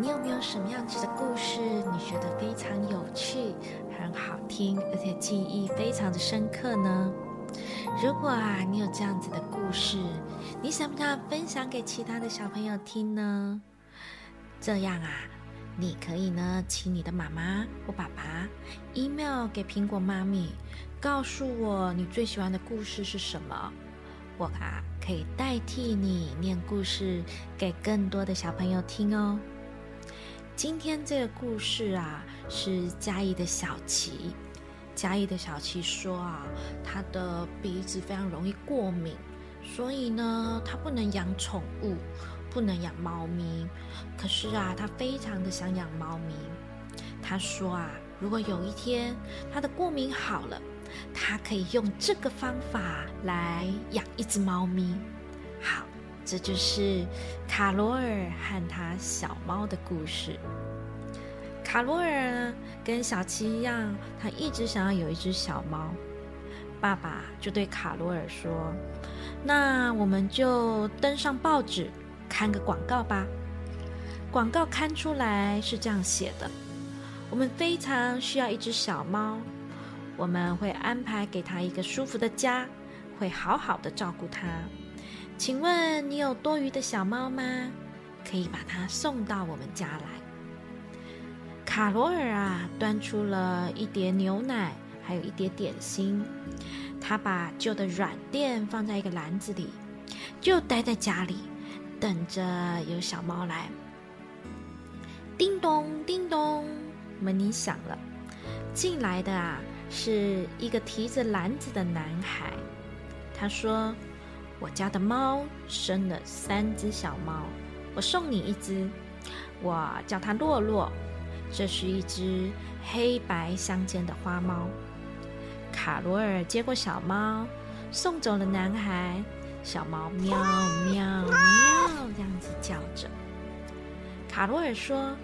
你有没有什么样子的故事，你觉得非常有趣、很好听，而且记忆非常的深刻呢？如果啊，你有这样子的故事，你想不想分享给其他的小朋友听呢？这样啊，你可以呢，请你的妈妈或爸爸 email 给苹果妈咪，告诉我你最喜欢的故事是什么。我啊，可以代替你念故事给更多的小朋友听哦。今天这个故事啊，是嘉义的小琪。嘉义的小琪说啊，他的鼻子非常容易过敏，所以呢，他不能养宠物，不能养猫咪。可是啊，他非常的想养猫咪。他说啊，如果有一天他的过敏好了，他可以用这个方法来养一只猫咪。这就是卡罗尔和他小猫的故事。卡罗尔跟小七一样，他一直想要有一只小猫。爸爸就对卡罗尔说：“那我们就登上报纸，看个广告吧。广告刊出来是这样写的：我们非常需要一只小猫，我们会安排给它一个舒服的家，会好好的照顾它。请问你有多余的小猫吗？可以把它送到我们家来。”卡罗尔啊，端出了一碟牛奶，还有一碟点心。他把旧的软垫放在一个篮子里，就待在家里，等着有小猫来。叮咚，叮咚，门铃响了。进来的啊，是一个提着篮子的男孩。他说：“我家的猫生了三只小猫，我送你一只。我叫它洛洛。”这是一只黑白相间的花猫。卡罗尔接过小猫，送走了男孩。小猫喵喵喵这样子叫着。卡罗尔说：“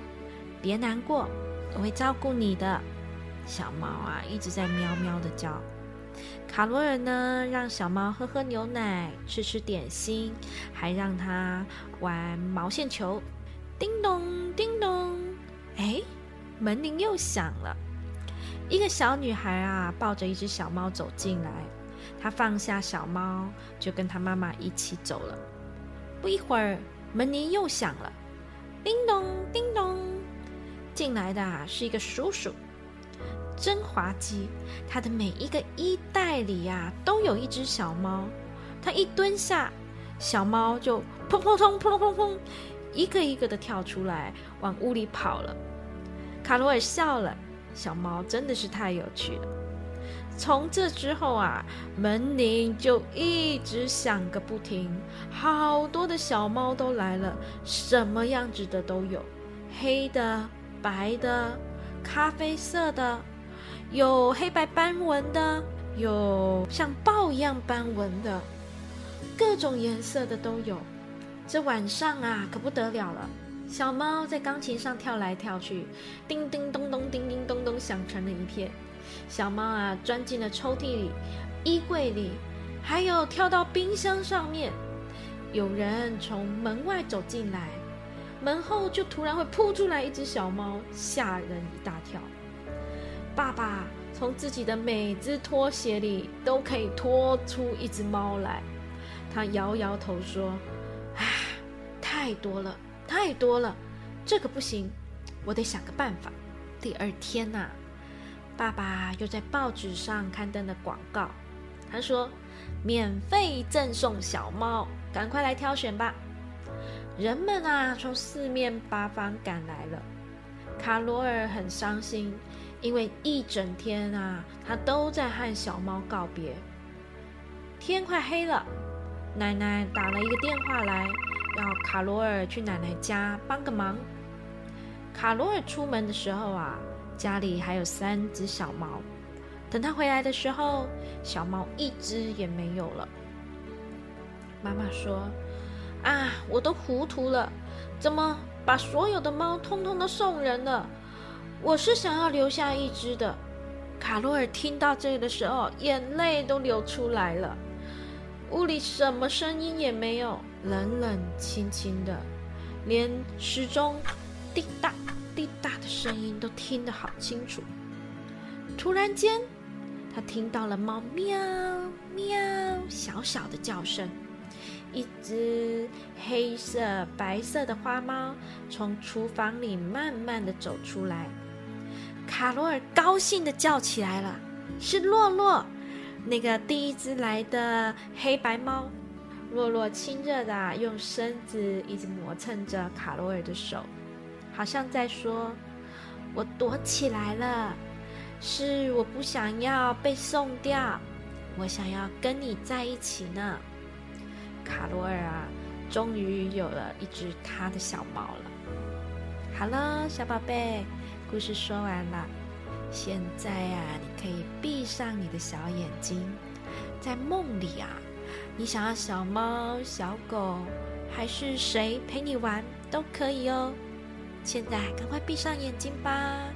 别难过，我会照顾你的。”小猫啊一直在喵喵的叫。卡罗尔呢，让小猫喝喝牛奶，吃吃点心，还让它玩毛线球。叮咚叮咚，哎。门铃又响了，一个小女孩啊，抱着一只小猫走进来。她放下小猫，就跟她妈妈一起走了。不一会儿，门铃又响了，叮咚叮咚，进来的啊是一个叔叔，真滑稽。他的每一个衣袋里呀，都有一只小猫。他一蹲下，小猫就砰砰砰砰砰砰，一个一个的跳出来，往屋里跑了。卡罗尔笑了，小猫真的是太有趣了。从这之后啊，门铃就一直响个不停，好多的小猫都来了，什么样子的都有，黑的、白的、咖啡色的，有黑白斑纹的，有像豹一样斑纹的，各种颜色的都有。这晚上啊，可不得了了。小猫在钢琴上跳来跳去，叮叮咚咚，叮叮咚咚响成了一片。小猫啊，钻进了抽屉里、衣柜里，还有跳到冰箱上面。有人从门外走进来，门后就突然会扑出来一只小猫，吓人一大跳。爸爸从自己的每只拖鞋里都可以拖出一只猫来，他摇摇头说：“啊，太多了。”太多了，这个不行，我得想个办法。第二天呐，爸爸又在报纸上刊登了广告，他说：“免费赠送小猫，赶快来挑选吧！”人们啊，从四面八方赶来了。卡罗尔很伤心，因为一整天啊，他都在和小猫告别。天快黑了，奶奶打了一个电话来。要卡罗尔去奶奶家帮个忙。卡罗尔出门的时候啊，家里还有三只小猫。等他回来的时候，小猫一只也没有了。妈妈说：“啊，我都糊涂了，怎么把所有的猫通通都送人了？我是想要留下一只的。”卡洛尔听到这个的时候，眼泪都流出来了。屋里什么声音也没有，冷冷清清的，连时钟滴答滴答的声音都听得好清楚。突然间，他听到了猫喵喵小小的叫声，一只黑色白色的花猫从厨房里慢慢的走出来。卡罗尔高兴的叫起来了：“是洛洛！”那个第一只来的黑白猫，洛洛亲热的用身子一直磨蹭着卡罗尔的手，好像在说：“我躲起来了，是我不想要被送掉，我想要跟你在一起呢。”卡罗尔啊，终于有了一只他的小猫了。好了，小宝贝，故事说完了。现在呀，你可以闭上你的小眼睛，在梦里啊，你想要小猫、小狗，还是谁陪你玩都可以哦。现在赶快闭上眼睛吧，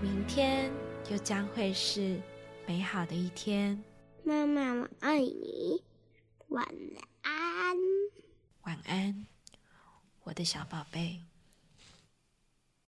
明天又将会是美好的一天。妈妈，我爱你，晚安。晚安，我的小宝贝。